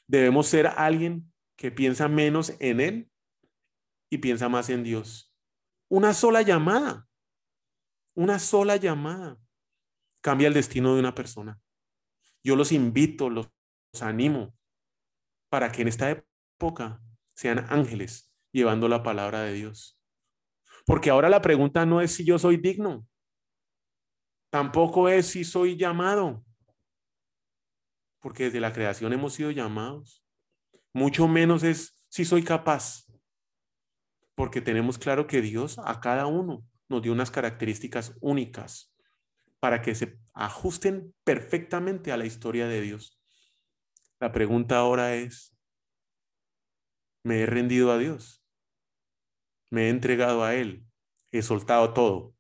Debemos ser alguien que piensa menos en Él y piensa más en Dios. Una sola llamada una sola llamada cambia el destino de una persona. Yo los invito, los, animo para que en esta época sean ángeles llevando la palabra de Dios. Porque ahora la pregunta no es si yo soy digno, tampoco es si soy llamado, porque desde la creación hemos sido llamados. Mucho menos es si soy capaz, porque tenemos claro que Dios a cada uno nos dio unas características únicas para que se ajusten perfectamente a la historia de Dios. La pregunta ahora es, ¿me he rendido a Dios? ¿Me he entregado a Él? ¿He soltado todo?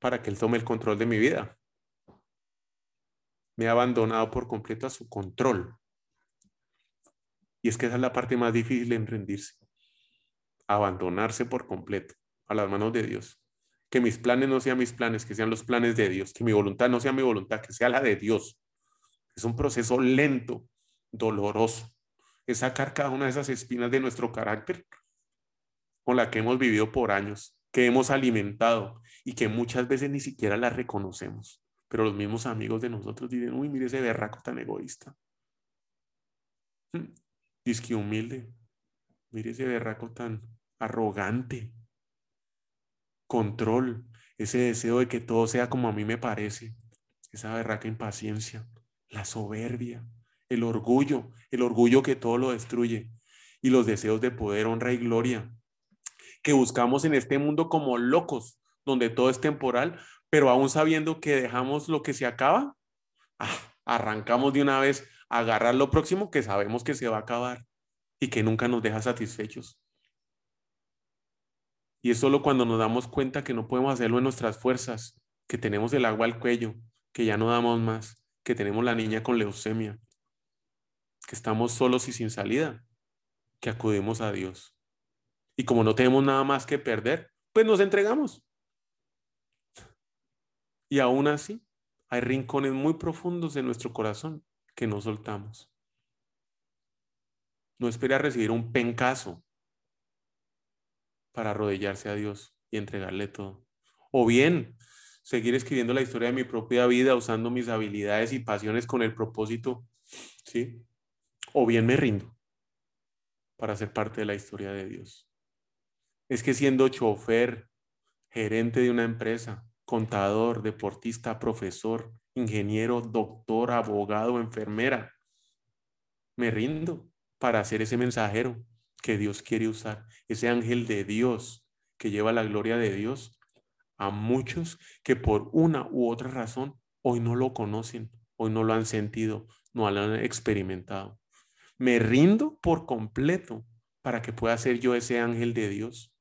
Para que Él tome el control de mi vida. Me he abandonado por completo a su control. Y es que esa es la parte más difícil en rendirse abandonarse por completo a las manos de Dios. Que mis planes no sean mis planes, que sean los planes de Dios. Que mi voluntad no sea mi voluntad, que sea la de Dios. Es un proceso lento, doloroso. Sacar cada una de esas espinas de nuestro carácter con la que hemos vivido por años, que hemos alimentado y que muchas veces ni siquiera la reconocemos. Pero los mismos amigos de nosotros dicen, uy, mire ese berraco tan egoísta. Hmm, dice que humilde. Mire ese berraco tan arrogante, control, ese deseo de que todo sea como a mí me parece, esa berraca impaciencia, la soberbia, el orgullo, el orgullo que todo lo destruye y los deseos de poder, honra y gloria que buscamos en este mundo como locos, donde todo es temporal, pero aún sabiendo que dejamos lo que se acaba, ah, arrancamos de una vez a agarrar lo próximo que sabemos que se va a acabar y que nunca nos deja satisfechos. Y es solo cuando nos damos cuenta que no podemos hacerlo en nuestras fuerzas, que tenemos el agua al cuello, que ya no damos más, que tenemos la niña con leucemia, que estamos solos y sin salida. que acudimos a Dios. Y como no tenemos nada más que perder, pues nos entregamos. Y aún así, hay rincones muy profundos de nuestro corazón que no soltamos. No espera recibir un pencazo para arrodillarse a Dios y entregarle todo. O bien, seguir escribiendo la historia de mi propia vida usando mis habilidades y pasiones con el propósito, ¿sí? O bien me rindo para ser parte de la historia de Dios. Es que siendo chofer, gerente de una empresa, contador, deportista, profesor, ingeniero, doctor, abogado, enfermera, me rindo para ser ese mensajero que Dios quiere usar, ese ángel de Dios que lleva la gloria de Dios a muchos que por una u otra razón hoy no lo conocen, hoy no lo han sentido, no lo han experimentado. Me rindo por completo para que pueda ser yo ese ángel de Dios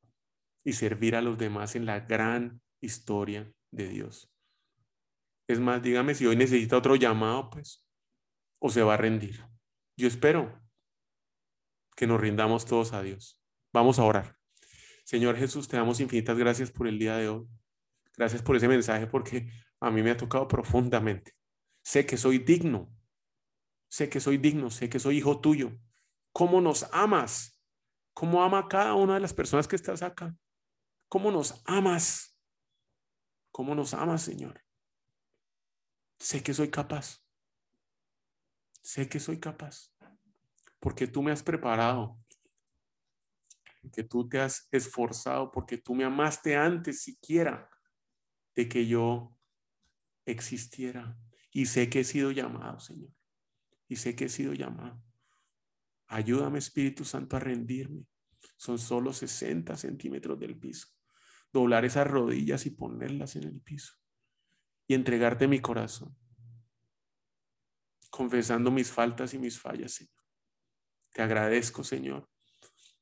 y servir a los demás en la gran historia de Dios. Es más, dígame si hoy necesita otro llamado, pues, o se va a rendir. Yo espero que nos rindamos todos a Dios. Vamos a orar. Señor Jesús, te damos infinitas gracias por el día de hoy. Gracias por ese mensaje porque a mí me ha tocado profundamente. Sé que soy digno. Sé que soy digno, sé que soy hijo tuyo. ¿Cómo nos amas? ¿Cómo ama a cada una de las personas que estás acá? ¿Cómo nos amas? ¿Cómo nos amas, Señor? Sé que soy capaz. Sé que soy capaz porque tú me has preparado, porque tú te has esforzado, porque tú me amaste antes siquiera de que yo existiera. Y sé que he sido llamado, Señor. Y sé que he sido llamado. Ayúdame, Espíritu Santo, a rendirme. Son solo 60 centímetros del piso. Doblar esas rodillas y ponerlas en el piso. Y entregarte mi corazón. Confesando mis faltas y mis fallas, Señor. Te agradezco, Señor,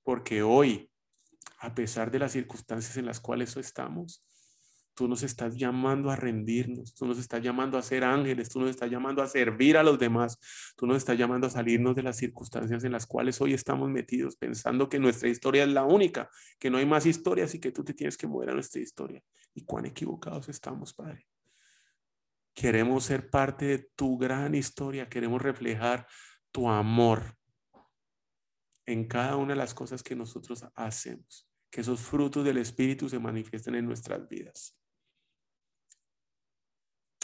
porque hoy, a pesar de las circunstancias en las cuales estamos, tú nos estás llamando a rendirnos, tú nos estás llamando a ser ángeles, tú nos estás llamando a servir a los demás, tú nos estás llamando a salirnos de las circunstancias en las cuales hoy estamos metidos, pensando que nuestra historia es la única, que no hay más historias y que tú te tienes que mover a nuestra historia. Y cuán equivocados estamos, Padre. Queremos ser parte de tu gran historia, queremos reflejar tu amor, en cada una de las cosas que nosotros hacemos, que esos frutos del Espíritu se manifiesten en nuestras vidas.